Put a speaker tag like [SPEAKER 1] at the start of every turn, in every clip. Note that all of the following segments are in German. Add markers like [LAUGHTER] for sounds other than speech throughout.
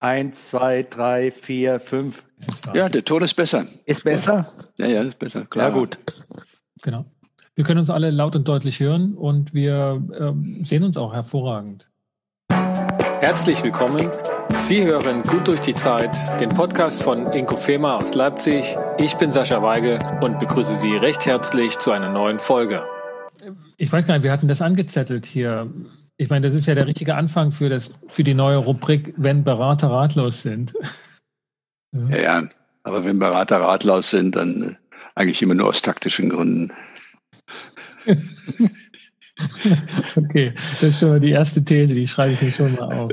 [SPEAKER 1] Eins, zwei, drei, vier, fünf.
[SPEAKER 2] Ja, der Ton ist besser.
[SPEAKER 1] Ist besser?
[SPEAKER 2] Ja, ja, ist besser. Klar.
[SPEAKER 1] Ja, gut.
[SPEAKER 3] Genau. Wir können uns alle laut und deutlich hören und wir ähm, sehen uns auch hervorragend.
[SPEAKER 4] Herzlich willkommen. Sie hören Gut durch die Zeit, den Podcast von Inko Fema aus Leipzig. Ich bin Sascha Weige und begrüße Sie recht herzlich zu einer neuen Folge.
[SPEAKER 3] Ich weiß gar nicht, wir hatten das angezettelt hier. Ich meine, das ist ja der richtige Anfang für, das, für die neue Rubrik, wenn Berater ratlos sind.
[SPEAKER 2] Ja, ja, aber wenn Berater ratlos sind, dann äh, eigentlich immer nur aus taktischen Gründen. [LAUGHS]
[SPEAKER 3] okay, das ist schon mal die erste These, die schreibe ich mir schon mal auf.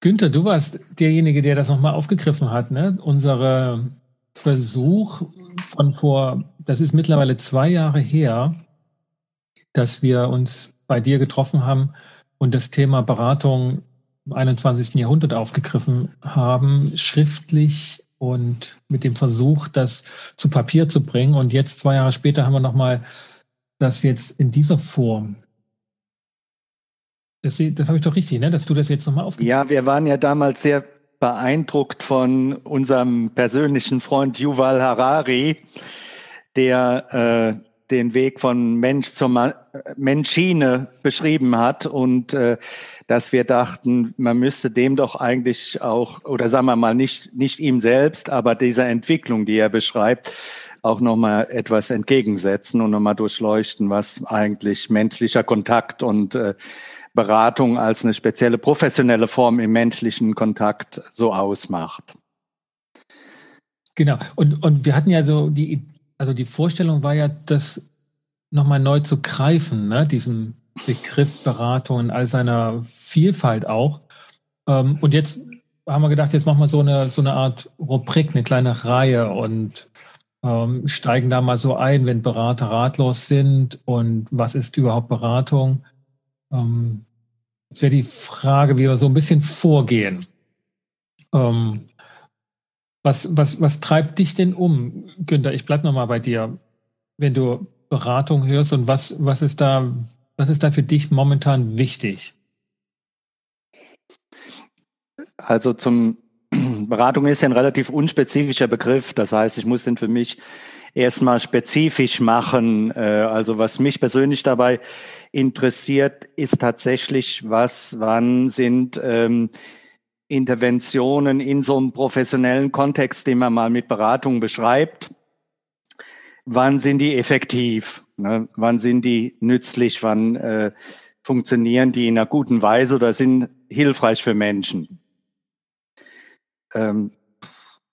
[SPEAKER 3] Günther, du warst derjenige, der das nochmal aufgegriffen hat, ne? Unsere Versuch von vor, das ist mittlerweile zwei Jahre her, dass wir uns bei dir getroffen haben und das Thema Beratung im 21. Jahrhundert aufgegriffen haben, schriftlich und mit dem Versuch, das zu Papier zu bringen. Und jetzt, zwei Jahre später, haben wir nochmal das jetzt in dieser Form. Das, das habe ich doch richtig, ne? dass du das jetzt nochmal aufgegriffen
[SPEAKER 1] hast. Ja, wir waren ja damals sehr beeindruckt von unserem persönlichen Freund Yuval Harari, der äh, den Weg von Mensch zur Menschine beschrieben hat und äh, dass wir dachten, man müsste dem doch eigentlich auch, oder sagen wir mal, nicht, nicht ihm selbst, aber dieser Entwicklung, die er beschreibt, auch nochmal etwas entgegensetzen und nochmal durchleuchten, was eigentlich menschlicher Kontakt und äh, Beratung als eine spezielle professionelle Form im menschlichen Kontakt so ausmacht.
[SPEAKER 3] Genau. Und, und wir hatten ja so die, also die Vorstellung war ja, das nochmal neu zu greifen, ne? diesen Begriff Beratung in all seiner Vielfalt auch. Ähm, und jetzt haben wir gedacht, jetzt machen wir so eine, so eine Art Rubrik, eine kleine Reihe und ähm, steigen da mal so ein, wenn Berater ratlos sind und was ist überhaupt Beratung. Ähm, jetzt wäre die Frage, wie wir so ein bisschen vorgehen. Ähm, was, was, was treibt dich denn um, Günther? Ich bleibe nochmal bei dir. Wenn du Beratung hörst und was, was ist da, was ist da für dich momentan wichtig?
[SPEAKER 1] Also zum [CLEARS THROAT] Beratung ist ja ein relativ unspezifischer Begriff. Das heißt, ich muss den für mich erstmal spezifisch machen. Äh, also was mich persönlich dabei interessiert, ist tatsächlich, was, wann sind ähm, Interventionen in so einem professionellen Kontext, den man mal mit Beratung beschreibt. Wann sind die effektiv? Ne? Wann sind die nützlich? Wann äh, funktionieren die in einer guten Weise oder sind hilfreich für Menschen? Ähm,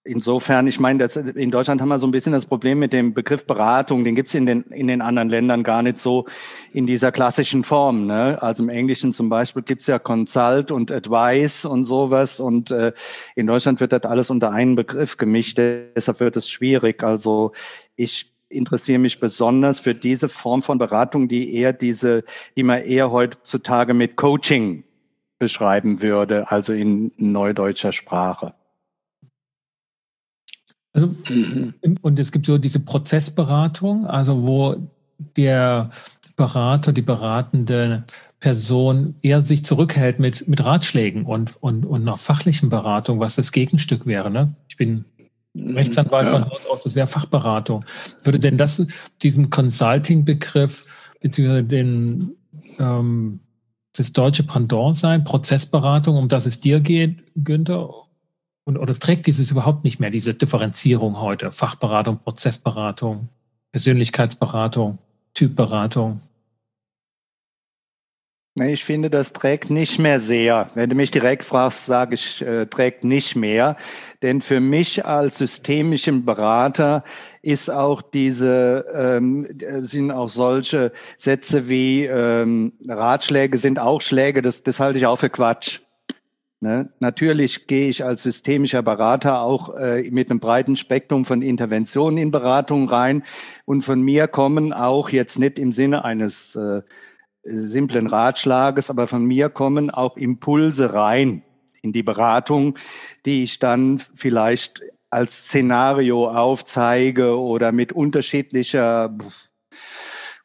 [SPEAKER 1] insofern, ich meine, das, in Deutschland haben wir so ein bisschen das Problem mit dem Begriff Beratung. Den gibt's in den, in den anderen Ländern gar nicht so in dieser klassischen Form. Ne? Also im Englischen zum Beispiel gibt's ja Consult und Advice und sowas. Und äh, in Deutschland wird das alles unter einen Begriff gemischt. Deshalb wird es schwierig. Also ich interessiere mich besonders für diese Form von Beratung, die eher diese, die man eher heutzutage mit Coaching beschreiben würde, also in neudeutscher Sprache.
[SPEAKER 3] Also, mhm. und es gibt so diese Prozessberatung, also wo der Berater, die beratende Person eher sich zurückhält mit, mit Ratschlägen und, und, und nach fachlichen Beratung, was das Gegenstück wäre. Ne? Ich bin mhm. Rechtsanwalt ja. von Haus aus, das wäre Fachberatung. Würde denn das diesem Consulting-Begriff beziehungsweise den, ähm, das deutsche Pendant sein, Prozessberatung, um das es dir geht, Günther? Und, oder trägt dieses überhaupt nicht mehr, diese Differenzierung heute? Fachberatung, Prozessberatung, Persönlichkeitsberatung, Typberatung?
[SPEAKER 1] Ich finde, das trägt nicht mehr sehr. Wenn du mich direkt fragst, sage ich, äh, trägt nicht mehr. Denn für mich als systemischen Berater ist auch diese, ähm, sind auch solche Sätze wie ähm, Ratschläge sind auch Schläge, das, das halte ich auch für Quatsch. Ne? Natürlich gehe ich als systemischer Berater auch äh, mit einem breiten Spektrum von Interventionen in Beratung rein. Und von mir kommen auch jetzt nicht im Sinne eines äh, simplen Ratschlages, aber von mir kommen auch Impulse rein in die Beratung, die ich dann vielleicht als Szenario aufzeige oder mit unterschiedlicher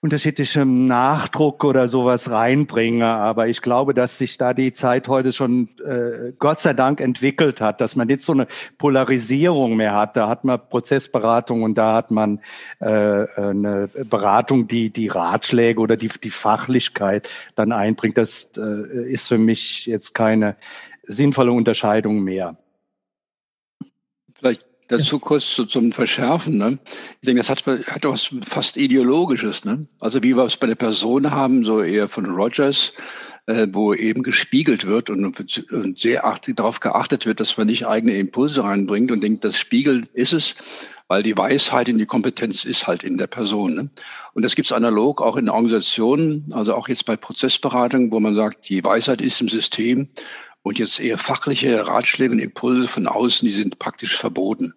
[SPEAKER 1] unterschiedlichem Nachdruck oder sowas reinbringe. Aber ich glaube, dass sich da die Zeit heute schon äh, Gott sei Dank entwickelt hat, dass man jetzt so eine Polarisierung mehr hat. Da hat man Prozessberatung und da hat man äh, eine Beratung, die die Ratschläge oder die, die Fachlichkeit dann einbringt. Das äh, ist für mich jetzt keine sinnvolle Unterscheidung mehr.
[SPEAKER 2] Vielleicht Dazu kurz zu, zum Verschärfen. Ne? Ich denke, das hat, hat was fast Ideologisches. Ne? Also wie wir es bei der Person haben, so eher von Rogers, äh, wo eben gespiegelt wird und, und sehr acht, darauf geachtet wird, dass man nicht eigene Impulse reinbringt und denkt, das Spiegel ist es, weil die Weisheit und die Kompetenz ist halt in der Person. Ne? Und das gibt es analog auch in Organisationen, also auch jetzt bei Prozessberatungen, wo man sagt, die Weisheit ist im System und jetzt eher fachliche Ratschläge und Impulse von außen, die sind praktisch verboten.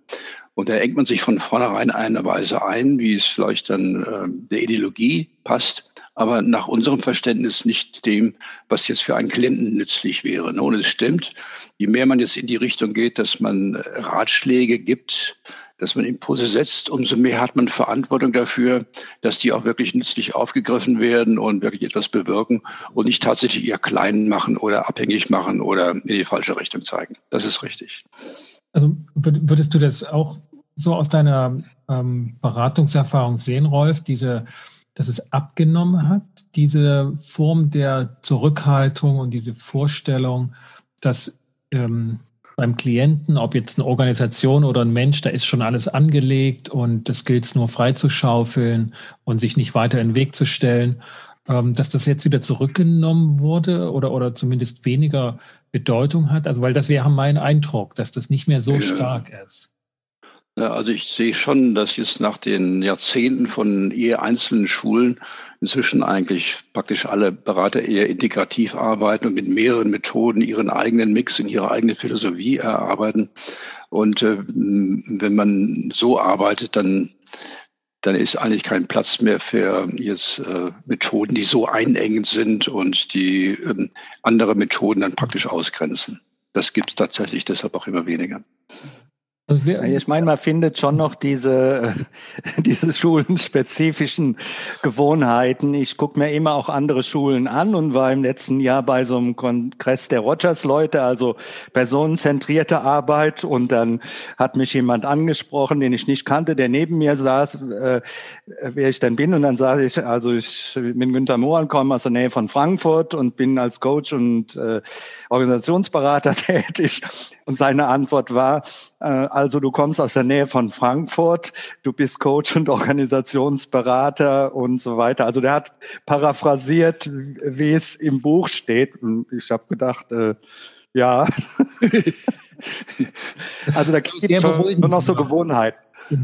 [SPEAKER 2] Und da engt man sich von vornherein eine Weise ein, wie es vielleicht dann äh, der Ideologie passt, aber nach unserem Verständnis nicht dem, was jetzt für einen Klienten nützlich wäre. Und es stimmt, je mehr man jetzt in die Richtung geht, dass man Ratschläge gibt, dass man Impulse setzt, umso mehr hat man Verantwortung dafür, dass die auch wirklich nützlich aufgegriffen werden und wirklich etwas bewirken und nicht tatsächlich eher klein machen oder abhängig machen oder in die falsche Richtung zeigen. Das ist richtig.
[SPEAKER 3] Also würdest du das auch so aus deiner ähm, Beratungserfahrung sehen, Rolf, diese, dass es abgenommen hat, diese Form der Zurückhaltung und diese Vorstellung, dass ähm, beim Klienten, ob jetzt eine Organisation oder ein Mensch, da ist schon alles angelegt und das gilt es nur freizuschaufeln und sich nicht weiter in den Weg zu stellen, ähm, dass das jetzt wieder zurückgenommen wurde oder, oder zumindest weniger Bedeutung hat. Also, weil das wäre mein Eindruck, dass das nicht mehr so ja. stark ist.
[SPEAKER 2] Ja, also ich sehe schon, dass jetzt nach den Jahrzehnten von eher einzelnen Schulen inzwischen eigentlich praktisch alle Berater eher integrativ arbeiten und mit mehreren Methoden ihren eigenen Mix und ihre eigene Philosophie erarbeiten. Und äh, wenn man so arbeitet, dann dann ist eigentlich kein Platz mehr für jetzt äh, Methoden, die so einengend sind und die ähm, andere Methoden dann praktisch ausgrenzen. Das gibt es tatsächlich deshalb auch immer weniger.
[SPEAKER 1] Also ich meine, man findet schon noch diese, [LAUGHS] diese schulenspezifischen Gewohnheiten. Ich gucke mir immer auch andere Schulen an und war im letzten Jahr bei so einem Kongress der Rogers-Leute, also personenzentrierte Arbeit. Und dann hat mich jemand angesprochen, den ich nicht kannte, der neben mir saß, äh, wer ich denn bin. Und dann sage ich, also ich bin Günter Mohn, komme aus der Nähe von Frankfurt und bin als Coach und äh, Organisationsberater [LAUGHS] tätig. Und seine Antwort war, äh, also du kommst aus der Nähe von Frankfurt, du bist Coach und Organisationsberater und so weiter. Also der hat paraphrasiert, wie es im Buch steht. Und ich habe gedacht, äh, ja. [LAUGHS] also da gibt es schon noch so Gewohnheiten.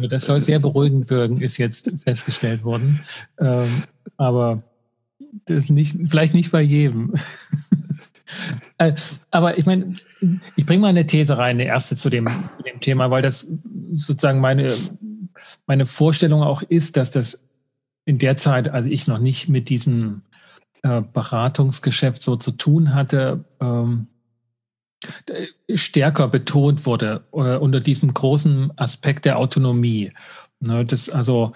[SPEAKER 3] Das soll sehr beruhigend wirken, ist jetzt festgestellt worden. Ähm, aber das nicht, vielleicht nicht bei jedem. Äh, aber ich meine, ich bringe mal eine These rein, eine erste zu dem, dem Thema, weil das sozusagen meine, meine Vorstellung auch ist, dass das in der Zeit, als ich noch nicht mit diesem äh, Beratungsgeschäft so zu tun hatte, ähm, stärker betont wurde äh, unter diesem großen Aspekt der Autonomie. Ne, das also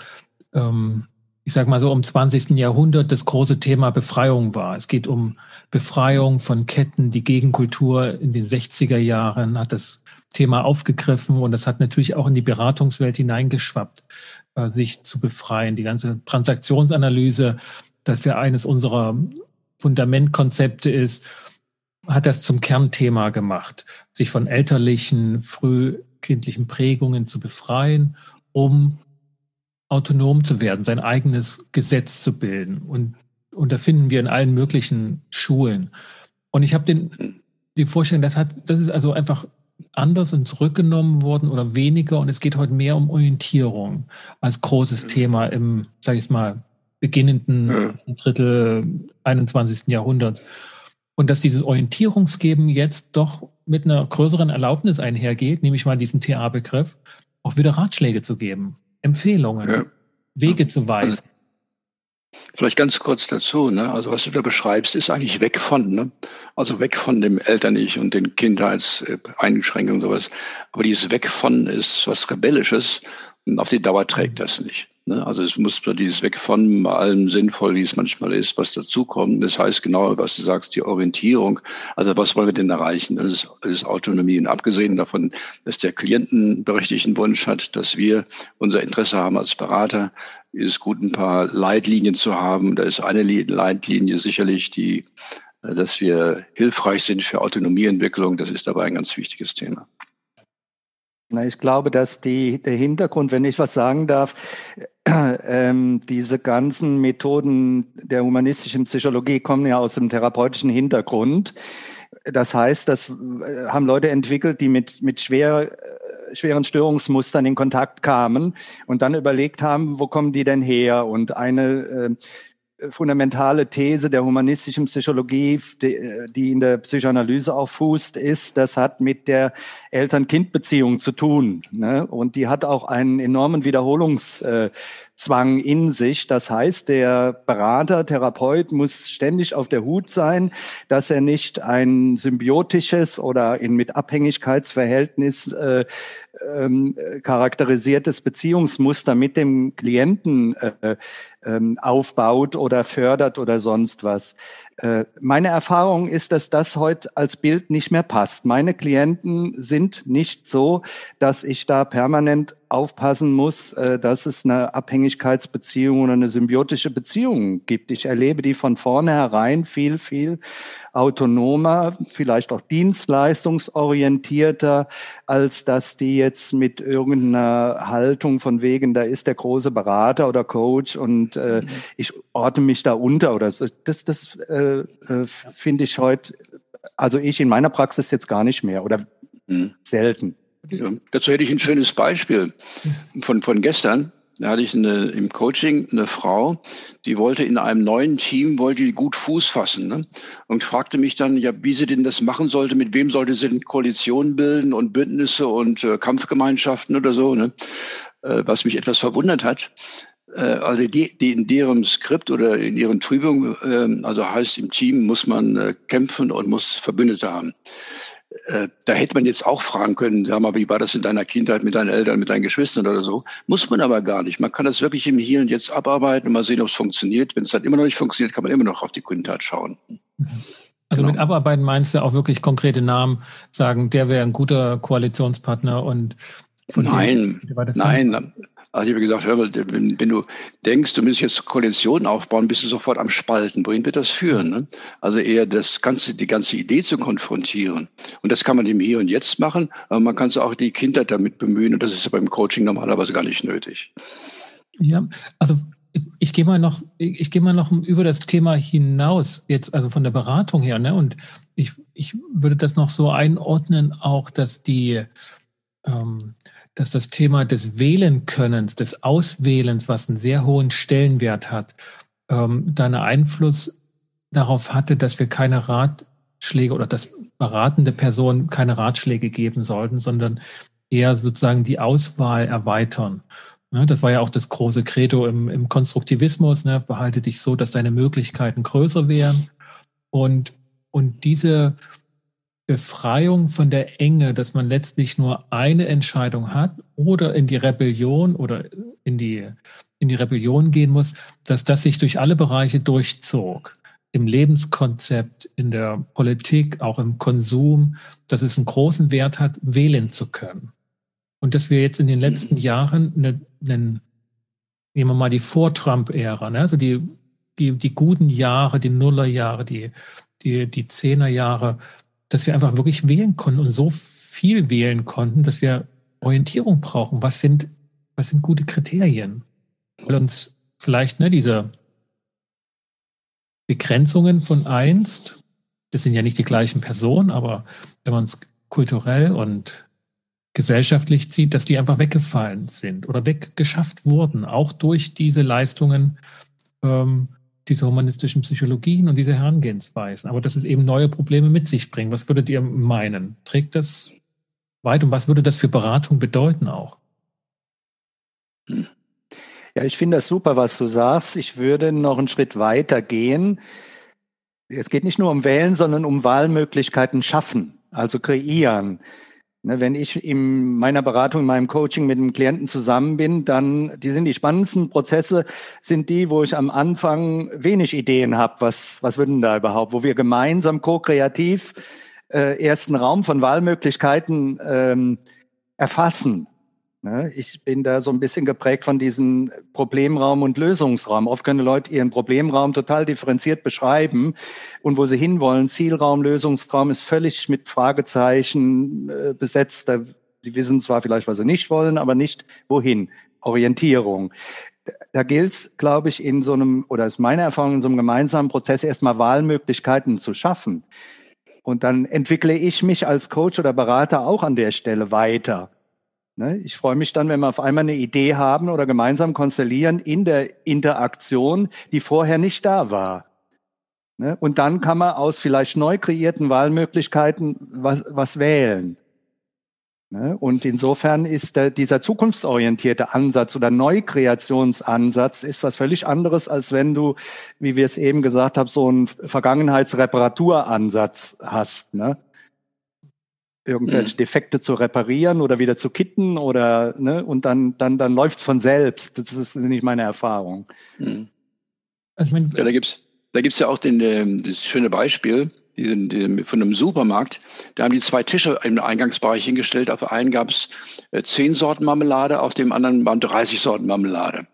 [SPEAKER 3] ähm, ich sage mal so, im 20. Jahrhundert das große Thema Befreiung war. Es geht um Befreiung von Ketten. Die Gegenkultur in den 60er Jahren hat das Thema aufgegriffen und das hat natürlich auch in die Beratungswelt hineingeschwappt, äh, sich zu befreien. Die ganze Transaktionsanalyse, das ja eines unserer Fundamentkonzepte ist, hat das zum Kernthema gemacht, sich von elterlichen, frühkindlichen Prägungen zu befreien, um autonom zu werden, sein eigenes Gesetz zu bilden. Und, und das finden wir in allen möglichen Schulen. Und ich habe den die Vorstellung, das hat, das ist also einfach anders und zurückgenommen worden oder weniger. Und es geht heute mehr um Orientierung als großes mhm. Thema im, sage ich mal, beginnenden ja. Drittel 21. Jahrhunderts. Und dass dieses Orientierungsgeben jetzt doch mit einer größeren Erlaubnis einhergeht, nämlich mal diesen TA-Begriff, auch wieder Ratschläge zu geben. Empfehlungen, ja. Wege zu weisen.
[SPEAKER 2] Vielleicht ganz kurz dazu, ne? Also was du da beschreibst, ist eigentlich weg von, ne? Also weg von dem Eltern-Ich und den Kindheitseinschränkungen und sowas. Aber dieses Weg von ist was Rebellisches auf die Dauer trägt das nicht. Ne? Also es muss dieses Weg von allem sinnvoll, wie es manchmal ist, was dazukommt. Das heißt genau, was du sagst, die Orientierung. Also was wollen wir denn erreichen? Das ist, das ist Autonomie. Und abgesehen davon, dass der Klientenberechtigten Wunsch hat, dass wir unser Interesse haben als Berater, ist es gut, ein paar Leitlinien zu haben. Da ist eine Leitlinie sicherlich die, dass wir hilfreich sind für Autonomieentwicklung. Das ist dabei ein ganz wichtiges Thema.
[SPEAKER 1] Na, ich glaube, dass die, der Hintergrund, wenn ich was sagen darf, ähm, diese ganzen Methoden der humanistischen Psychologie kommen ja aus dem therapeutischen Hintergrund. Das heißt, das äh, haben Leute entwickelt, die mit, mit schwer, äh, schweren Störungsmustern in Kontakt kamen und dann überlegt haben, wo kommen die denn her? Und eine äh, fundamentale These der humanistischen Psychologie, die, die in der Psychoanalyse auch fußt, ist, das hat mit der Eltern-Kind-Beziehung zu tun. Ne? Und die hat auch einen enormen Wiederholungszwang in sich. Das heißt, der Berater, Therapeut muss ständig auf der Hut sein, dass er nicht ein symbiotisches oder in mit Abhängigkeitsverhältnis äh, ähm, charakterisiertes Beziehungsmuster mit dem Klienten äh, ähm, aufbaut oder fördert oder sonst was. Äh, meine Erfahrung ist, dass das heute als Bild nicht mehr passt. Meine Klienten sind nicht so, dass ich da permanent aufpassen muss, äh, dass es eine Abhängigkeitsbeziehung oder eine symbiotische Beziehung gibt. Ich erlebe die von vornherein viel, viel autonomer, vielleicht auch dienstleistungsorientierter, als dass die jetzt mit irgendeiner Haltung von wegen, da ist der große Berater oder Coach und äh, mhm. ich ordne mich da unter oder so. Das, das äh, äh, finde ich heute, also ich in meiner Praxis jetzt gar nicht mehr oder mhm. selten.
[SPEAKER 2] Ja, dazu hätte ich ein schönes Beispiel von, von gestern. Da hatte ich eine, im Coaching eine Frau, die wollte in einem neuen Team, wollte die gut Fuß fassen ne? und fragte mich dann, ja, wie sie denn das machen sollte, mit wem sollte sie denn Koalitionen bilden und Bündnisse und äh, Kampfgemeinschaften oder so, ne? Äh, was mich etwas verwundert hat. Äh, also die, die in deren Skript oder in ihren Trübungen, äh, also heißt im Team muss man äh, kämpfen und muss Verbündete haben. Äh, da hätte man jetzt auch fragen können, sag mal, wie war das in deiner Kindheit mit deinen Eltern, mit deinen Geschwistern oder so? Muss man aber gar nicht. Man kann das wirklich im Hier und Jetzt abarbeiten und mal sehen, ob es funktioniert. Wenn es dann immer noch nicht funktioniert, kann man immer noch auf die Kindheit schauen.
[SPEAKER 3] Also genau. mit Abarbeiten meinst du auch wirklich konkrete Namen sagen, der wäre ein guter Koalitionspartner und
[SPEAKER 2] Nein, nein, also ich habe gesagt, hör mal, wenn, wenn, du denkst, du müsstest jetzt Koalitionen aufbauen, bist du sofort am Spalten. Wohin wird das führen? Ne? Also eher das ganze, die ganze Idee zu konfrontieren. Und das kann man im Hier und Jetzt machen, aber man kann es auch die Kinder damit bemühen. Und das ist beim Coaching normalerweise gar nicht nötig.
[SPEAKER 3] Ja, also ich, gehe mal noch, ich gehe mal noch über das Thema hinaus, jetzt also von der Beratung her, ne? Und ich, ich würde das noch so einordnen, auch, dass die ähm, dass das Thema des Wählenkönnens, des Auswählens, was einen sehr hohen Stellenwert hat, ähm, da einen Einfluss darauf hatte, dass wir keine Ratschläge oder dass beratende Personen keine Ratschläge geben sollten, sondern eher sozusagen die Auswahl erweitern. Ja, das war ja auch das große Credo im, im Konstruktivismus. Ne? Behalte dich so, dass deine Möglichkeiten größer wären. Und, und diese Befreiung von der Enge, dass man letztlich nur eine Entscheidung hat oder in die Rebellion oder in die, in die Rebellion gehen muss, dass das sich durch alle Bereiche durchzog. Im Lebenskonzept, in der Politik, auch im Konsum, dass es einen großen Wert hat, wählen zu können. Und dass wir jetzt in den letzten mhm. Jahren eine, einen, nehmen wir mal die Vor-Trump-Ära, ne? also die, die, die guten Jahre, die Nullerjahre, die, die, die Zehnerjahre, dass wir einfach wirklich wählen konnten und so viel wählen konnten, dass wir Orientierung brauchen. Was sind, was sind gute Kriterien? Weil uns vielleicht ne, diese Begrenzungen von einst, das sind ja nicht die gleichen Personen, aber wenn man es kulturell und gesellschaftlich zieht, dass die einfach weggefallen sind oder weggeschafft wurden, auch durch diese Leistungen ähm, diese humanistischen Psychologien und diese Herangehensweisen, aber dass es eben neue Probleme mit sich bringt. Was würdet ihr meinen? Trägt das weit und was würde das für Beratung bedeuten auch?
[SPEAKER 1] Ja, ich finde das super, was du sagst. Ich würde noch einen Schritt weiter gehen. Es geht nicht nur um Wählen, sondern um Wahlmöglichkeiten schaffen, also kreieren. Ne, wenn ich in meiner Beratung, in meinem Coaching mit einem Klienten zusammen bin, dann die sind die spannendsten Prozesse, sind die, wo ich am Anfang wenig Ideen habe, was, was würden da überhaupt, wo wir gemeinsam ko-kreativ äh, ersten Raum von Wahlmöglichkeiten ähm, erfassen. Ne? Ich bin da so ein bisschen geprägt von diesem Problemraum und Lösungsraum. Oft können Leute ihren Problemraum total differenziert beschreiben und wo sie hinwollen, Zielraum, Lösungsraum ist völlig mit Fragezeichen äh, besetzt. Die wissen zwar vielleicht, was sie nicht wollen, aber nicht wohin. Orientierung. Da gilt es, glaube ich, in so einem, oder ist meine Erfahrung, in so einem gemeinsamen Prozess erstmal Wahlmöglichkeiten zu schaffen. Und dann entwickle ich mich als Coach oder Berater auch an der Stelle weiter. Ne? Ich freue mich dann, wenn wir auf einmal eine Idee haben oder gemeinsam konstellieren in der Interaktion, die vorher nicht da war. Ne? Und dann kann man aus vielleicht neu kreierten Wahlmöglichkeiten was, was wählen. Ne? Und insofern ist dieser zukunftsorientierte Ansatz oder Neukreationsansatz ist was völlig anderes, als wenn du, wie wir es eben gesagt haben, so einen Vergangenheitsreparaturansatz hast. Ne? Irgendwelche mhm. Defekte zu reparieren oder wieder zu kitten oder ne, und dann dann dann läuft's von selbst. Das ist nicht meine Erfahrung. Mhm.
[SPEAKER 2] Also mein, ja, da gibt's da gibt's ja auch den, ähm, das schöne Beispiel von einem Supermarkt. Da haben die zwei Tische im Eingangsbereich hingestellt. Auf einen gab es äh, zehn Sorten Marmelade, auf dem anderen waren 30 Sorten Marmelade.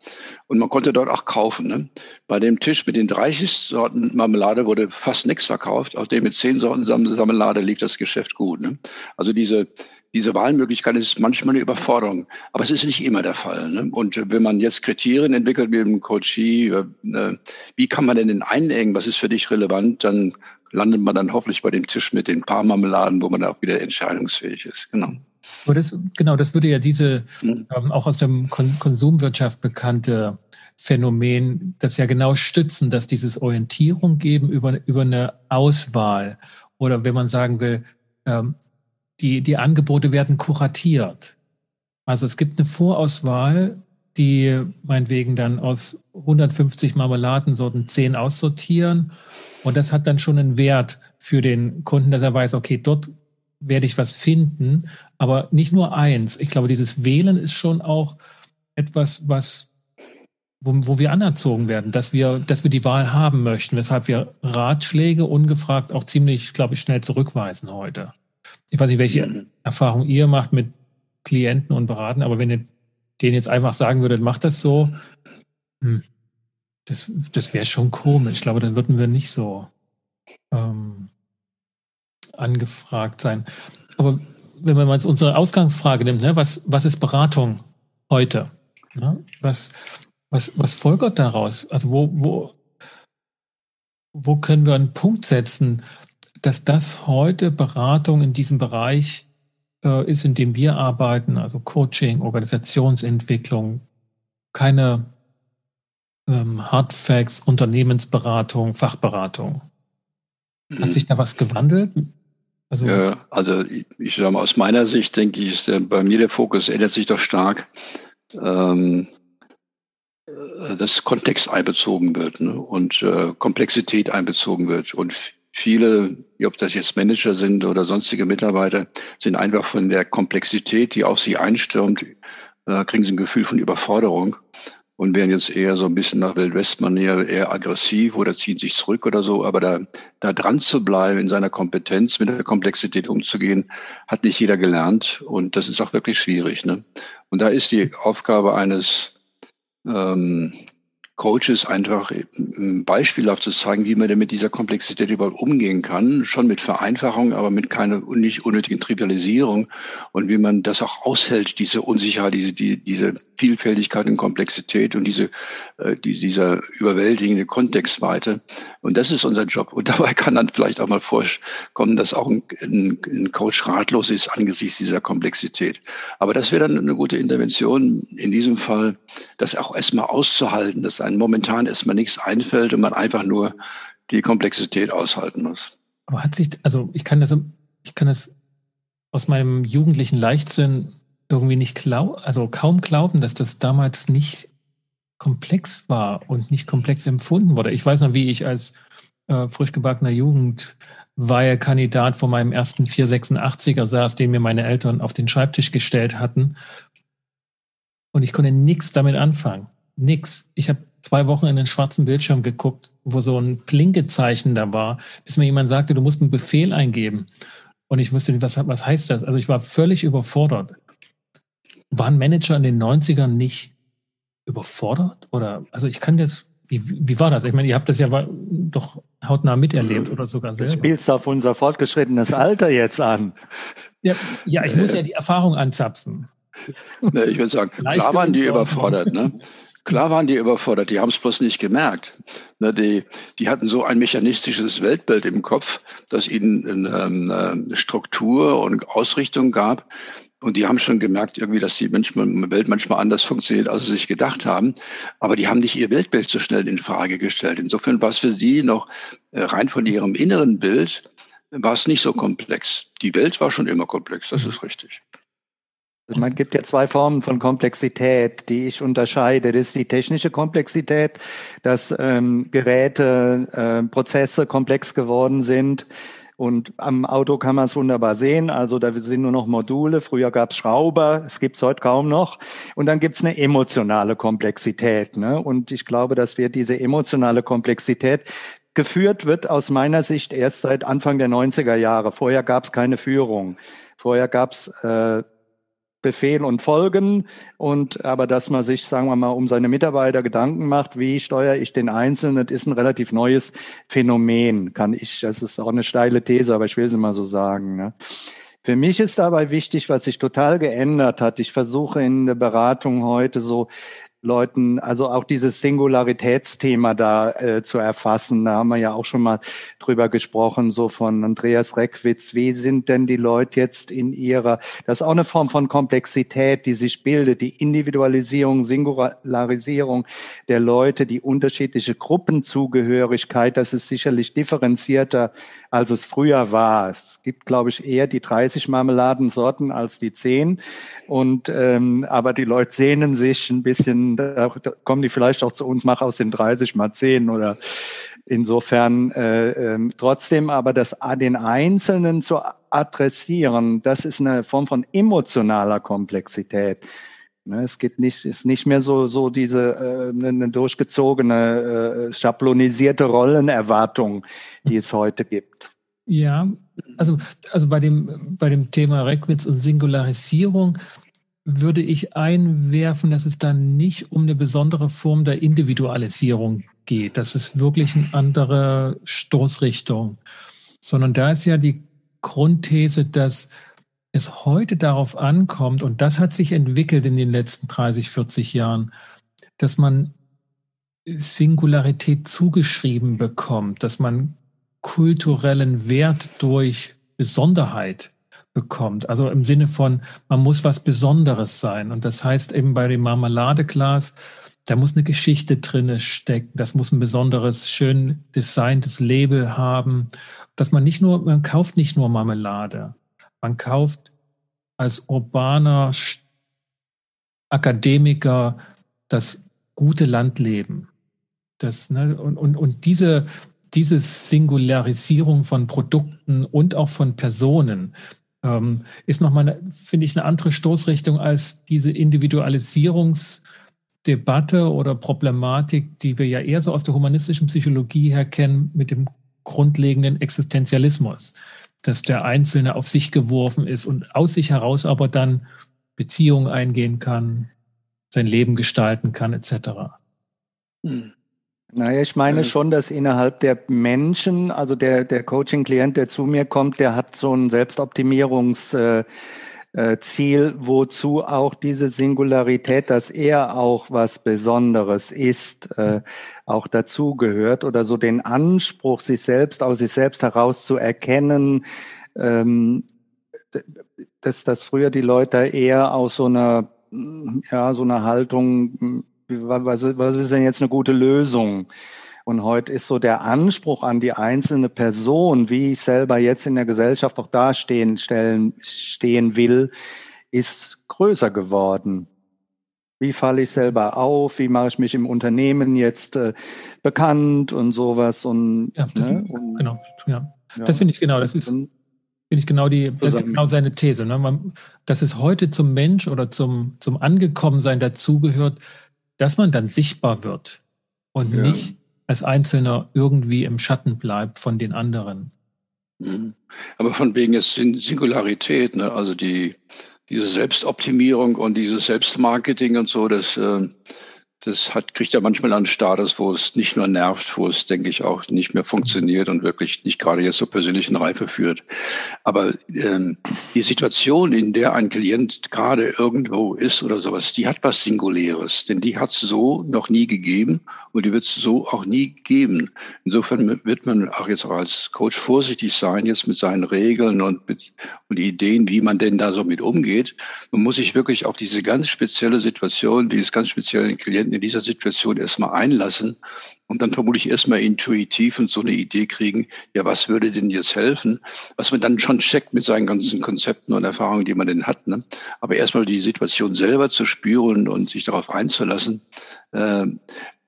[SPEAKER 2] Und man konnte dort auch kaufen. Ne? Bei dem Tisch mit den 30 Sorten Marmelade wurde fast nichts verkauft. Auf dem mit zehn Sorten Marmelade lief das Geschäft gut. Ne? Also diese, diese Wahlmöglichkeit ist manchmal eine Überforderung. Aber es ist nicht immer der Fall. Ne? Und wenn man jetzt Kriterien entwickelt mit dem Coachie, äh, wie kann man denn den einengen, was ist für dich relevant, dann landet man dann hoffentlich bei dem Tisch mit den paar Marmeladen, wo man auch wieder entscheidungsfähig ist. Genau.
[SPEAKER 3] Aber das, genau, das würde ja diese mhm. ähm, auch aus der Kon Konsumwirtschaft bekannte Phänomen, das ja genau stützen, dass dieses Orientierung geben über, über eine Auswahl oder wenn man sagen will, ähm, die, die Angebote werden kuratiert. Also es gibt eine Vorauswahl, die meinetwegen dann aus 150 Marmeladensorten 10 aussortieren und das hat dann schon einen Wert für den Kunden, dass er weiß, okay, dort werde ich was finden, aber nicht nur eins. Ich glaube, dieses Wählen ist schon auch etwas, was wo, wo wir anerzogen werden, dass wir, dass wir die Wahl haben möchten, weshalb wir Ratschläge ungefragt auch ziemlich, glaube ich, schnell zurückweisen heute. Ich weiß nicht, welche mhm. Erfahrung ihr macht mit Klienten und Beraten, aber wenn ihr denen jetzt einfach sagen würdet, macht das so, hm, das, das wäre schon komisch. Ich glaube, dann würden wir nicht so ähm, angefragt sein. Aber wenn man jetzt unsere Ausgangsfrage nimmt, ne, was, was ist Beratung heute? Ne? Was, was, was folgert daraus? Also wo, wo, wo können wir einen Punkt setzen, dass das heute Beratung in diesem Bereich äh, ist, in dem wir arbeiten, also Coaching, Organisationsentwicklung, keine ähm, Hardfacts, Unternehmensberatung, Fachberatung. Hat mhm. sich da was gewandelt?
[SPEAKER 2] Also, ja, also ich, ich sage mal, aus meiner Sicht denke ich, ist der, bei mir der Fokus ändert sich doch stark, ähm, äh, dass Kontext einbezogen wird ne, und äh, Komplexität einbezogen wird. Und viele, ob das jetzt Manager sind oder sonstige Mitarbeiter, sind einfach von der Komplexität, die auf sie einstürmt, äh, kriegen sie ein Gefühl von Überforderung und werden jetzt eher so ein bisschen nach Wildwest-Manier eher aggressiv oder ziehen sich zurück oder so. Aber da, da dran zu bleiben, in seiner Kompetenz, mit der Komplexität umzugehen, hat nicht jeder gelernt. Und das ist auch wirklich schwierig. Ne? Und da ist die Aufgabe eines ähm, Coaches einfach beispielhaft zu zeigen, wie man denn mit dieser Komplexität überhaupt umgehen kann, schon mit Vereinfachung, aber mit keiner nicht unnötigen Trivialisierung und wie man das auch aushält, diese Unsicherheit, diese, die, diese Vielfältigkeit und Komplexität und diese, äh, die, dieser überwältigende Kontextweite. Und das ist unser Job. Und [LAUGHS] dabei kann dann vielleicht auch mal vorkommen, dass auch ein, ein, ein Coach ratlos ist angesichts dieser Komplexität. Aber das wäre dann eine gute Intervention in diesem Fall, das auch erstmal auszuhalten, dass einem momentan erstmal nichts einfällt und man einfach nur die Komplexität aushalten muss.
[SPEAKER 3] Aber hat sich, also ich kann das, ich kann das aus meinem jugendlichen Leichtsinn irgendwie nicht glauben, also kaum glauben, dass das damals nicht komplex war und nicht komplex empfunden wurde. Ich weiß noch, wie ich als äh, frisch gebackener Jugend war er Kandidat von meinem ersten 486er saß, den mir meine Eltern auf den Schreibtisch gestellt hatten. Und ich konnte nichts damit anfangen. Nix. Ich habe zwei Wochen in den schwarzen Bildschirm geguckt, wo so ein Plinkezeichen da war, bis mir jemand sagte, du musst einen Befehl eingeben. Und ich wusste nicht, was, was heißt das? Also ich war völlig überfordert. Waren Manager in den 90ern nicht überfordert? Oder, also ich kann das, wie, wie war das? Ich meine, ihr habt das ja doch hautnah miterlebt oder sogar selber.
[SPEAKER 1] Du spielst auf unser fortgeschrittenes Alter jetzt an.
[SPEAKER 3] Ja, ja ich muss ja die Erfahrung anzapfen.
[SPEAKER 2] Ne, ich würde sagen, klar waren die überfordert. Ne? Klar waren die überfordert, die haben es bloß nicht gemerkt. Ne, die, die hatten so ein mechanistisches Weltbild im Kopf, das ihnen eine Struktur und Ausrichtung gab. Und die haben schon gemerkt, irgendwie, dass die Welt manchmal anders funktioniert, als sie sich gedacht haben. Aber die haben nicht ihr Weltbild so schnell in Frage gestellt. Insofern war es für sie noch äh, rein von ihrem inneren Bild, war es nicht so komplex. Die Welt war schon immer komplex, das ist richtig.
[SPEAKER 1] Also man gibt ja zwei Formen von Komplexität, die ich unterscheide. Das ist die technische Komplexität, dass ähm, Geräte, äh, Prozesse komplex geworden sind. Und am Auto kann man es wunderbar sehen. Also da sind nur noch Module. Früher gab es Schrauber, es gibt es heute kaum noch. Und dann gibt es eine emotionale Komplexität. Ne? Und ich glaube, dass wir diese emotionale Komplexität geführt wird aus meiner Sicht erst seit Anfang der 90er Jahre. Vorher gab es keine Führung. Vorher gab es äh, Befehl und Folgen und aber dass man sich, sagen wir mal, um seine Mitarbeiter Gedanken macht, wie steuere ich den Einzelnen, das ist ein relativ neues Phänomen, kann ich, das ist auch eine steile These, aber ich will es mal so sagen. Ne? Für mich ist dabei wichtig, was sich total geändert hat. Ich versuche in der Beratung heute so Leuten, also auch dieses Singularitätsthema da äh, zu erfassen. Da haben wir ja auch schon mal drüber gesprochen, so von Andreas Reckwitz. Wie sind denn die Leute jetzt in ihrer, das ist auch eine Form von Komplexität, die sich bildet, die Individualisierung, Singularisierung der Leute, die unterschiedliche Gruppenzugehörigkeit, das ist sicherlich differenzierter, als es früher war. Es gibt, glaube ich, eher die 30 Marmeladensorten als die 10. Und ähm, aber die Leute sehnen sich ein bisschen da, da kommen die vielleicht auch zu uns, mach aus den 30 mal 10 oder insofern äh, äh, trotzdem aber das den Einzelnen zu adressieren, das ist eine Form von emotionaler Komplexität. Ne, es geht nicht, ist nicht mehr so, so diese äh, eine durchgezogene, äh, schablonisierte Rollenerwartung, die es heute gibt.
[SPEAKER 3] Ja, also, also bei dem, bei dem Thema Reckwitz und Singularisierung, würde ich einwerfen, dass es dann nicht um eine besondere Form der Individualisierung geht. Das ist wirklich eine andere Stoßrichtung. Sondern da ist ja die Grundthese, dass es heute darauf ankommt, und das hat sich entwickelt in den letzten 30, 40 Jahren, dass man Singularität zugeschrieben bekommt, dass man kulturellen Wert durch Besonderheit bekommt. Also im Sinne von, man muss was Besonderes sein. Und das heißt eben bei dem Marmeladeglas, da muss eine Geschichte drinne stecken. Das muss ein besonderes, schön designtes Label haben. Dass man nicht nur, man kauft nicht nur Marmelade. Man kauft als urbaner Akademiker das gute Landleben. Das, ne, und, und, und diese, diese Singularisierung von Produkten und auch von Personen, ähm, ist nochmal, finde ich, eine andere Stoßrichtung als diese Individualisierungsdebatte oder Problematik, die wir ja eher so aus der humanistischen Psychologie her kennen mit dem grundlegenden Existenzialismus, dass der Einzelne auf sich geworfen ist und aus sich heraus aber dann Beziehungen eingehen kann, sein Leben gestalten kann, etc.
[SPEAKER 1] Hm. Naja, ich meine äh. schon, dass innerhalb der Menschen, also der, der Coaching-Klient, der zu mir kommt, der hat so ein Selbstoptimierungsziel, äh, wozu auch diese Singularität, dass er auch was Besonderes ist, äh, auch dazugehört oder so den Anspruch, sich selbst aus sich selbst heraus zu erkennen, ähm, dass das früher die Leute eher aus so einer ja so einer Haltung was, was ist denn jetzt eine gute Lösung? Und heute ist so der Anspruch an die einzelne Person, wie ich selber jetzt in der Gesellschaft auch dastehen stellen, stehen will, ist größer geworden. Wie falle ich selber auf? Wie mache ich mich im Unternehmen jetzt äh, bekannt und sowas? Und,
[SPEAKER 3] ja, das, ne? und, genau. Ja. ja. Das finde ich genau. Das ist, finde ich genau die, das ist genau seine These. Ne? Man, dass es heute zum Mensch oder zum, zum Angekommensein dazugehört, dass man dann sichtbar wird und ja. nicht als Einzelner irgendwie im Schatten bleibt von den anderen.
[SPEAKER 2] Mhm. Aber von wegen jetzt Singularität, ne? also die, diese Selbstoptimierung und dieses Selbstmarketing und so, das, äh, das hat, kriegt ja manchmal einen Status, wo es nicht nur nervt, wo es, denke ich, auch nicht mehr funktioniert und wirklich nicht gerade jetzt zur persönlichen Reife führt. Aber ähm, die Situation, in der ein Klient gerade irgendwo ist oder sowas, die hat was Singuläres, denn die hat es so noch nie gegeben und die wird es so auch nie geben. Insofern wird man auch jetzt auch als Coach vorsichtig sein, jetzt mit seinen Regeln und mit und Ideen, wie man denn da so mit umgeht. Man muss sich wirklich auf diese ganz spezielle Situation, dieses ganz speziellen Klienten in dieser Situation erstmal einlassen und dann vermutlich erstmal intuitiv und so eine Idee kriegen, ja, was würde denn jetzt helfen? Was man dann schon checkt mit seinen ganzen Konzepten und Erfahrungen, die man denn hat. Ne? Aber erstmal die Situation selber zu spüren und sich darauf einzulassen, äh,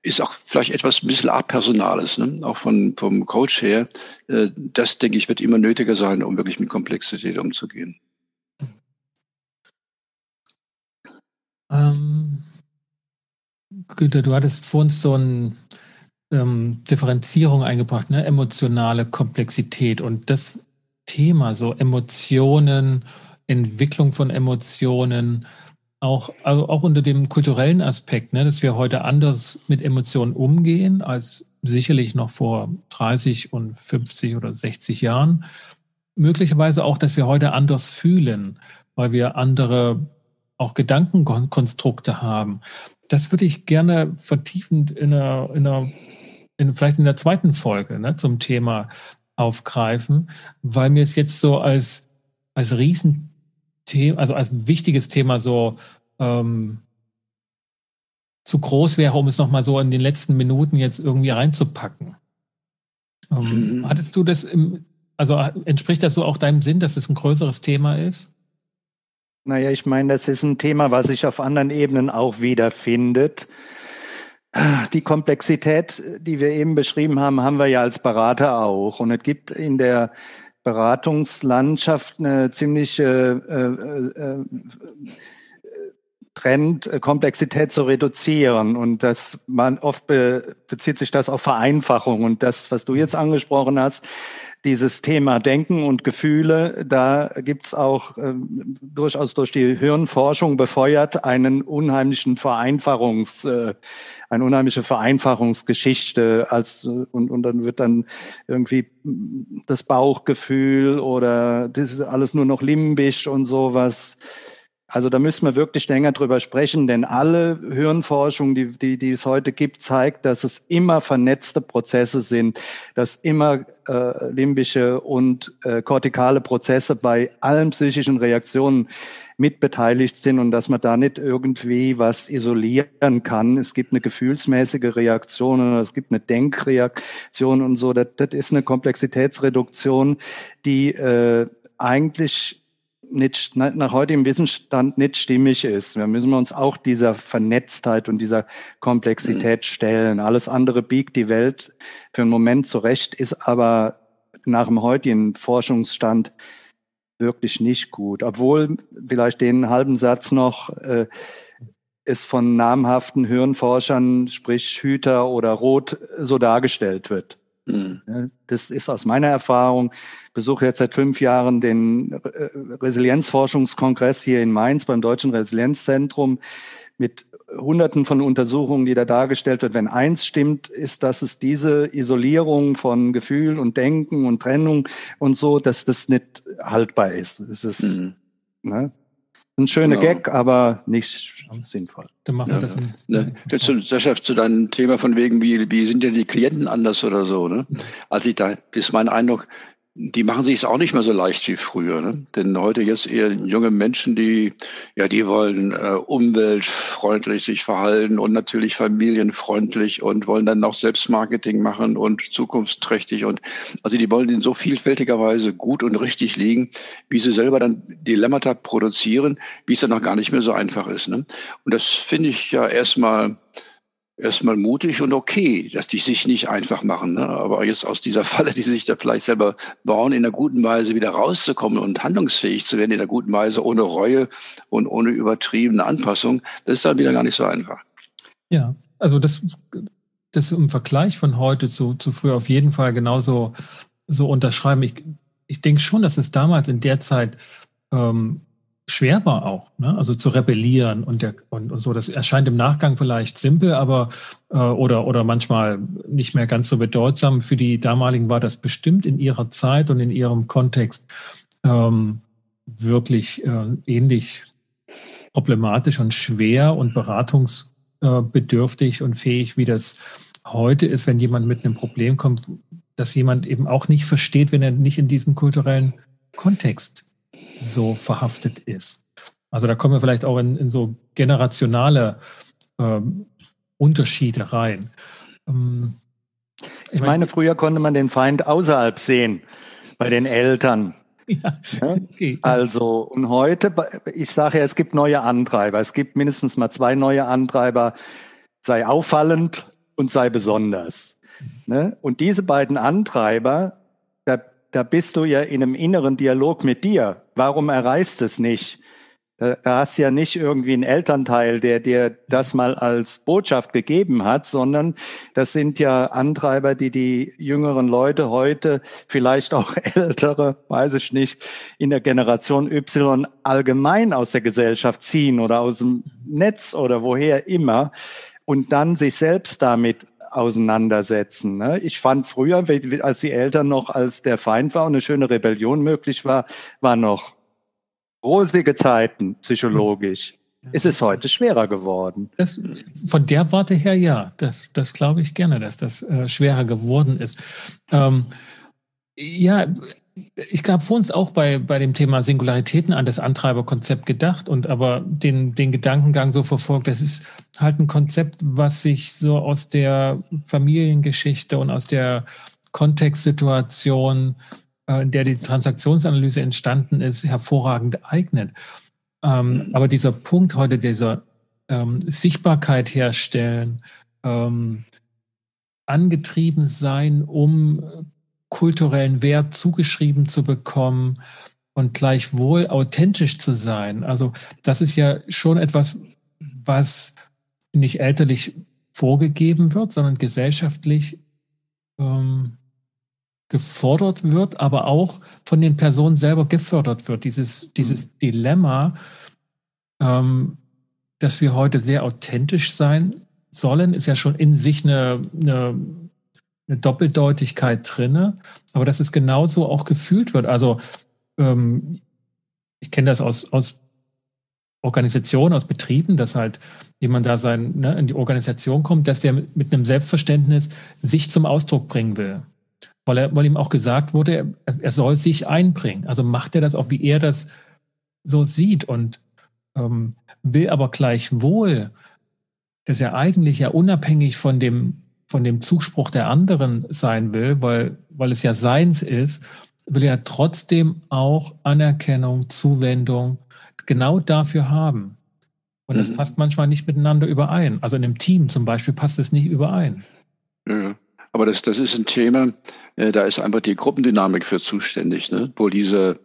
[SPEAKER 2] ist auch vielleicht etwas ein bisschen Apersonales, ne? auch von, vom Coach her. Äh, das, denke ich, wird immer nötiger sein, um wirklich mit Komplexität umzugehen.
[SPEAKER 3] Günther, du hattest vorhin so eine ähm, Differenzierung eingebracht, ne? emotionale Komplexität und das Thema, so Emotionen, Entwicklung von Emotionen, auch, also auch unter dem kulturellen Aspekt, ne, dass wir heute anders mit Emotionen umgehen als sicherlich noch vor 30 und 50 oder 60 Jahren. Möglicherweise auch, dass wir heute anders fühlen, weil wir andere auch Gedankenkonstrukte haben das würde ich gerne vertiefend in einer, in einer in, vielleicht in der zweiten Folge ne, zum Thema aufgreifen, weil mir es jetzt so als, als Riesenthema, also als wichtiges Thema so ähm, zu groß wäre, um es nochmal so in den letzten Minuten jetzt irgendwie reinzupacken. Ähm, mhm. Hattest du das im, also entspricht das so auch deinem Sinn, dass es ein größeres Thema ist?
[SPEAKER 1] Naja, ich meine, das ist ein Thema, was sich auf anderen Ebenen auch wiederfindet. Die Komplexität, die wir eben beschrieben haben, haben wir ja als Berater auch. Und es gibt in der Beratungslandschaft eine ziemliche äh, äh, Trend, Komplexität zu reduzieren. Und das man oft be, bezieht sich das auf Vereinfachung. Und das, was du jetzt angesprochen hast, dieses Thema Denken und Gefühle, da gibt's auch äh, durchaus durch die Hirnforschung befeuert einen unheimlichen Vereinfachungs, äh, eine unheimliche Vereinfachungsgeschichte als und, und dann wird dann irgendwie das Bauchgefühl oder das ist alles nur noch limbisch und sowas also da müssen wir wirklich länger drüber sprechen, denn alle Hirnforschung, die, die, die es heute gibt, zeigt, dass es immer vernetzte Prozesse sind, dass immer äh, limbische und äh, kortikale Prozesse bei allen psychischen Reaktionen mitbeteiligt sind und dass man da nicht irgendwie was isolieren kann. Es gibt eine gefühlsmäßige Reaktion oder es gibt eine Denkreaktion und so. Das, das ist eine Komplexitätsreduktion, die äh, eigentlich nicht, nach heutigem Wissensstand nicht stimmig ist. Wir müssen uns auch dieser Vernetztheit und dieser Komplexität mhm. stellen. Alles andere biegt die Welt für einen Moment zurecht, ist aber nach dem heutigen Forschungsstand wirklich nicht gut. Obwohl vielleicht den halben Satz noch äh, es von namhaften Hirnforschern, sprich Hüter oder Roth, so dargestellt wird. Mhm. Das ist aus meiner Erfahrung. Ich besuche jetzt seit fünf Jahren den äh, Resilienzforschungskongress hier in Mainz beim Deutschen Resilienzzentrum mit Hunderten von Untersuchungen, die da dargestellt wird. Wenn eins stimmt, ist, dass es diese Isolierung von Gefühl und Denken und Trennung und so, dass das nicht haltbar ist. Es ist mhm. ne? Ein schöner genau. Gag, aber nicht sinnvoll.
[SPEAKER 3] Dann machen wir das.
[SPEAKER 2] Ne, zu, Sascha, zu deinem Thema von wegen, wie, wie sind denn die Klienten anders oder so. Ne? [LAUGHS] Also ich, da ist mein Eindruck, die machen sich es auch nicht mehr so leicht wie früher. Ne? Denn heute jetzt eher junge Menschen, die ja, die wollen äh, umweltfreundlich sich verhalten und natürlich familienfreundlich und wollen dann noch Selbstmarketing machen und zukunftsträchtig und also die wollen in so vielfältiger Weise gut und richtig liegen, wie sie selber dann Dilemmata produzieren, wie es dann noch gar nicht mehr so einfach ist. Ne? Und das finde ich ja erstmal erstmal mutig und okay, dass die sich nicht einfach machen. Ne? Aber jetzt aus dieser [LAUGHS] Falle, die sie sich da vielleicht selber bauen, in einer guten Weise wieder rauszukommen und handlungsfähig zu werden, in einer guten Weise, ohne Reue und ohne übertriebene Anpassung, das ist dann wieder gar nicht so einfach.
[SPEAKER 3] Ja, also das, das im Vergleich von heute zu, zu früher auf jeden Fall genauso so unterschreiben. Ich, ich denke schon, dass es damals in der Zeit ähm, schwer war auch, ne? also zu rebellieren und, der, und, und so. Das erscheint im Nachgang vielleicht simpel, aber äh, oder, oder manchmal nicht mehr ganz so bedeutsam. Für die damaligen war das bestimmt in ihrer Zeit und in ihrem Kontext ähm, wirklich äh, ähnlich problematisch und schwer und beratungsbedürftig und fähig, wie das heute ist, wenn jemand mit einem Problem kommt, dass jemand eben auch nicht versteht, wenn er nicht in diesem kulturellen Kontext so verhaftet ist. Also da kommen wir vielleicht auch in, in so generationale ähm, Unterschiede rein. Ähm,
[SPEAKER 1] ich meine, früher konnte man den Feind außerhalb sehen, bei den Eltern. [LAUGHS] Ja, okay. Also, und heute, ich sage ja, es gibt neue Antreiber. Es gibt mindestens mal zwei neue Antreiber. Sei auffallend und sei besonders. Ne? Und diese beiden Antreiber, da da bist du ja in einem inneren Dialog mit dir. Warum erreichst es nicht? Da, da hast du ja nicht irgendwie einen Elternteil, der dir das mal als Botschaft gegeben hat, sondern das sind ja Antreiber, die die jüngeren Leute heute, vielleicht auch [LAUGHS] ältere, weiß ich nicht, in der Generation Y allgemein aus der Gesellschaft ziehen oder aus dem Netz oder woher immer und dann sich selbst damit auseinandersetzen. Ne? Ich fand früher, als die Eltern noch als der Feind war und eine schöne Rebellion möglich war, war noch rosige Zeiten psychologisch. Es ist heute schwerer geworden.
[SPEAKER 3] Das, von der Warte her ja, das, das glaube ich gerne, dass das äh, schwerer geworden ist. Ähm, ja, ich habe vor uns auch bei, bei dem Thema Singularitäten an das Antreiberkonzept gedacht und aber den, den Gedankengang so verfolgt. Das ist halt ein Konzept, was sich so aus der Familiengeschichte und aus der Kontextsituation, äh, in der die Transaktionsanalyse entstanden ist, hervorragend eignet. Ähm, aber dieser Punkt heute, dieser ähm, Sichtbarkeit herstellen, ähm, angetrieben sein, um kulturellen Wert zugeschrieben zu bekommen und gleichwohl authentisch zu sein. Also das ist ja schon etwas, was nicht elterlich vorgegeben wird, sondern gesellschaftlich ähm, gefordert wird, aber auch von den Personen selber gefördert wird. Dieses, dieses mhm. Dilemma, ähm, dass wir heute sehr authentisch sein sollen, ist ja schon in sich eine, eine eine Doppeldeutigkeit drinne, aber dass es genauso auch gefühlt wird. Also ähm, ich kenne das aus, aus Organisationen, aus Betrieben, dass halt jemand da sein, ne, in die Organisation kommt, dass der mit, einem Selbstverständnis sich zum Ausdruck bringen will. Weil, er, weil ihm auch gesagt wurde, er, er soll sich einbringen. Also macht er das auch, wie er das so sieht und ähm, will aber gleichwohl, dass er eigentlich ja unabhängig von dem von dem Zuspruch der anderen sein will, weil, weil es ja seins ist, will er trotzdem auch Anerkennung, Zuwendung genau dafür haben. Und das mhm. passt manchmal nicht miteinander überein. Also in einem Team zum Beispiel passt es nicht überein.
[SPEAKER 2] Ja, aber das, das ist ein Thema, äh, da ist einfach die Gruppendynamik für zuständig, ne? wo diese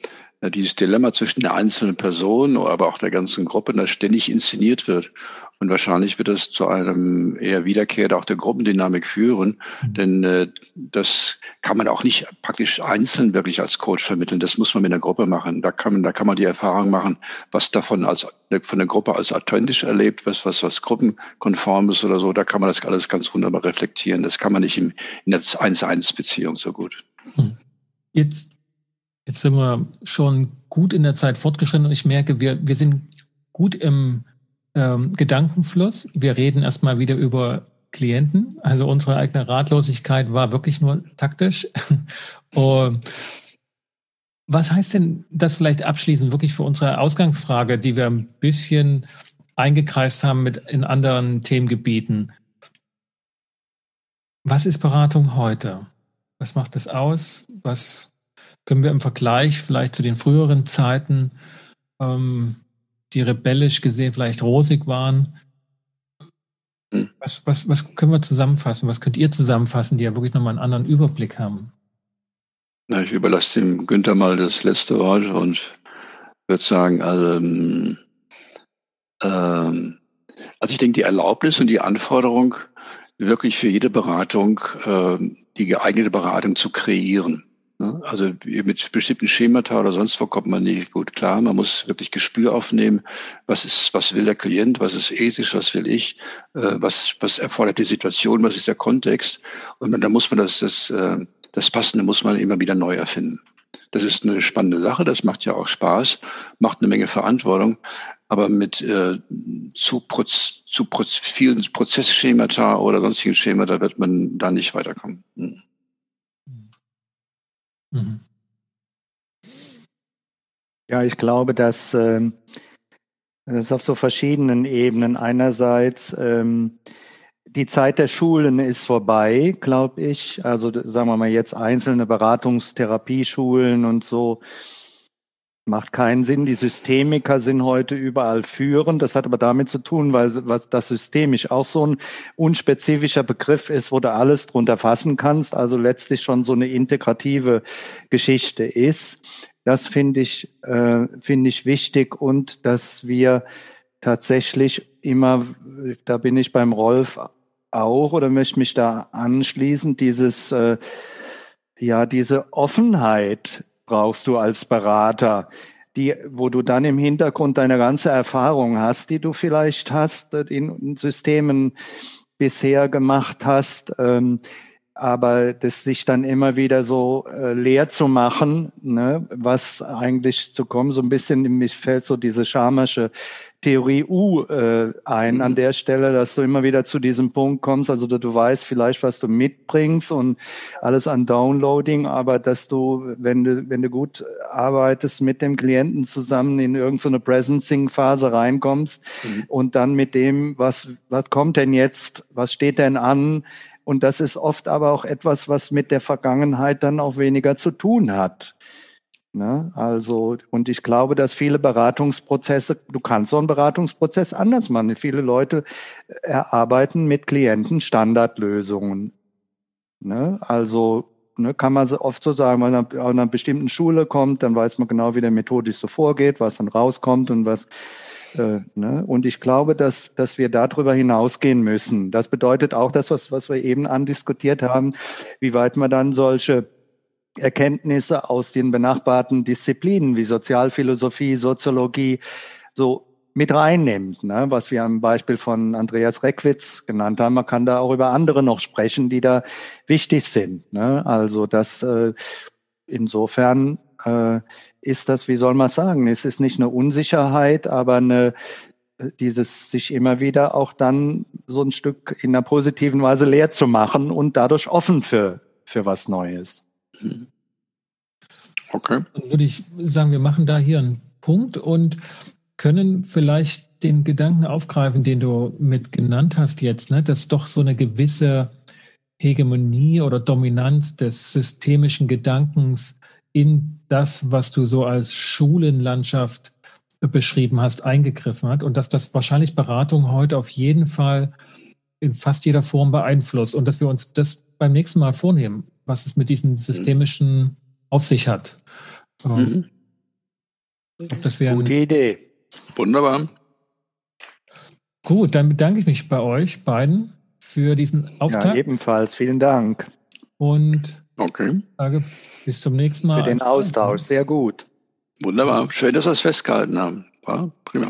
[SPEAKER 2] dieses Dilemma zwischen der einzelnen Person, aber auch der ganzen Gruppe, das ständig inszeniert wird. Und wahrscheinlich wird das zu einem eher Wiederkehr auch der Gruppendynamik führen, mhm. denn äh, das kann man auch nicht praktisch einzeln wirklich als Coach vermitteln. Das muss man mit einer Gruppe machen. Da kann man, da kann man die Erfahrung machen, was davon als von der Gruppe als authentisch erlebt, was was was gruppenkonform ist oder so. Da kann man das alles ganz wunderbar reflektieren. Das kann man nicht im, in der 1-1-Beziehung so gut.
[SPEAKER 3] Hm. Jetzt Jetzt sind wir schon gut in der Zeit fortgeschritten und ich merke, wir, wir sind gut im ähm, Gedankenfluss. Wir reden erstmal wieder über Klienten. Also unsere eigene Ratlosigkeit war wirklich nur taktisch. [LAUGHS] Was heißt denn das vielleicht abschließend wirklich für unsere Ausgangsfrage, die wir ein bisschen eingekreist haben mit in anderen Themengebieten? Was ist Beratung heute? Was macht es aus? Was können wir im Vergleich vielleicht zu den früheren Zeiten, ähm, die rebellisch gesehen vielleicht rosig waren, hm. was, was, was können wir zusammenfassen? Was könnt ihr zusammenfassen, die ja wirklich nochmal einen anderen Überblick haben?
[SPEAKER 2] Na, ich überlasse dem Günther mal das letzte Wort und würde sagen, also, ähm, ähm, also ich denke, die Erlaubnis und die Anforderung, wirklich für jede Beratung äh, die geeignete Beratung zu kreieren. Ne? Also mit bestimmten Schemata oder sonst wo kommt man nicht gut klar. Man muss wirklich Gespür aufnehmen, was ist, was will der Klient, was ist ethisch, was will ich, äh, was, was erfordert die Situation, was ist der Kontext. Und dann muss man das, das, äh, das Passende muss man immer wieder neu erfinden. Das ist eine spannende Sache, das macht ja auch Spaß, macht eine Menge Verantwortung, aber mit äh, zu, Proz zu Proz vielen Prozessschemata oder sonstigen Schemata wird man da nicht weiterkommen. Hm.
[SPEAKER 1] Mhm. Ja, ich glaube, dass äh, das auf so verschiedenen Ebenen einerseits ähm, die Zeit der Schulen ist vorbei, glaube ich. Also sagen wir mal jetzt einzelne Beratungstherapieschulen und so macht keinen Sinn. Die Systemiker sind heute überall führend. Das hat aber damit zu tun, weil was das systemisch auch so ein unspezifischer Begriff ist, wo du alles drunter fassen kannst. Also letztlich schon so eine integrative Geschichte ist. Das finde ich äh, finde ich wichtig und dass wir tatsächlich immer, da bin ich beim Rolf auch oder möchte mich da anschließen, dieses, äh, ja, diese Offenheit brauchst du als Berater, die, wo du dann im Hintergrund deine ganze Erfahrung hast, die du vielleicht hast äh, in Systemen bisher gemacht hast, ähm, aber das sich dann immer wieder so äh, leer zu machen, ne, was eigentlich zu kommen, so ein bisschen, mich fällt so diese scharmische Theorie U äh, ein mhm. an der Stelle, dass du immer wieder zu diesem Punkt kommst, also dass du weißt vielleicht, was du mitbringst und alles an Downloading, aber dass du, wenn du, wenn du gut arbeitest mit dem Klienten zusammen in irgendeine so Presencing-Phase reinkommst mhm. und dann mit dem, was, was kommt denn jetzt, was steht denn an, und das ist oft aber auch etwas, was mit der Vergangenheit dann auch weniger zu tun hat. Ne? Also, und ich glaube, dass viele Beratungsprozesse, du kannst so einen Beratungsprozess anders machen. Viele Leute erarbeiten mit Klienten Standardlösungen. Ne? Also, ne, kann man oft so sagen, wenn man an einer bestimmten Schule kommt, dann weiß man genau, wie der methodisch so vorgeht, was dann rauskommt und was äh? Und ich glaube, dass, dass wir darüber hinausgehen müssen. Das bedeutet auch das, was, was wir eben andiskutiert haben, wie weit man dann solche Erkenntnisse aus den benachbarten Disziplinen wie Sozialphilosophie, Soziologie so mit reinnimmt, ne? was wir am Beispiel von Andreas Reckwitz genannt haben. Man kann da auch über andere noch sprechen, die da wichtig sind. Ne? Also das äh, insofern äh, ist das, wie soll man sagen, es ist nicht eine Unsicherheit, aber eine, dieses sich immer wieder auch dann so ein Stück in einer positiven Weise leer zu machen und dadurch offen für, für was Neues.
[SPEAKER 3] Okay. Dann würde ich sagen, wir machen da hier einen Punkt und können vielleicht den Gedanken aufgreifen, den du mit genannt hast jetzt, ne, dass doch so eine gewisse Hegemonie oder Dominanz des systemischen Gedankens in das, was du so als Schulenlandschaft beschrieben hast, eingegriffen hat und dass das wahrscheinlich Beratung heute auf jeden Fall in fast jeder Form beeinflusst und dass wir uns das beim nächsten Mal vornehmen, was es mit diesen systemischen auf sich hat. Ähm,
[SPEAKER 1] mhm. Das wäre Gute Idee.
[SPEAKER 2] Wunderbar.
[SPEAKER 3] Gut, dann bedanke ich mich bei euch beiden für diesen Auftakt. Ja,
[SPEAKER 1] ebenfalls. Vielen Dank.
[SPEAKER 3] Und okay. sage bis zum nächsten Mal.
[SPEAKER 1] Für den Austausch, sehr gut.
[SPEAKER 2] Wunderbar. Schön, dass wir es festgehalten haben. War prima.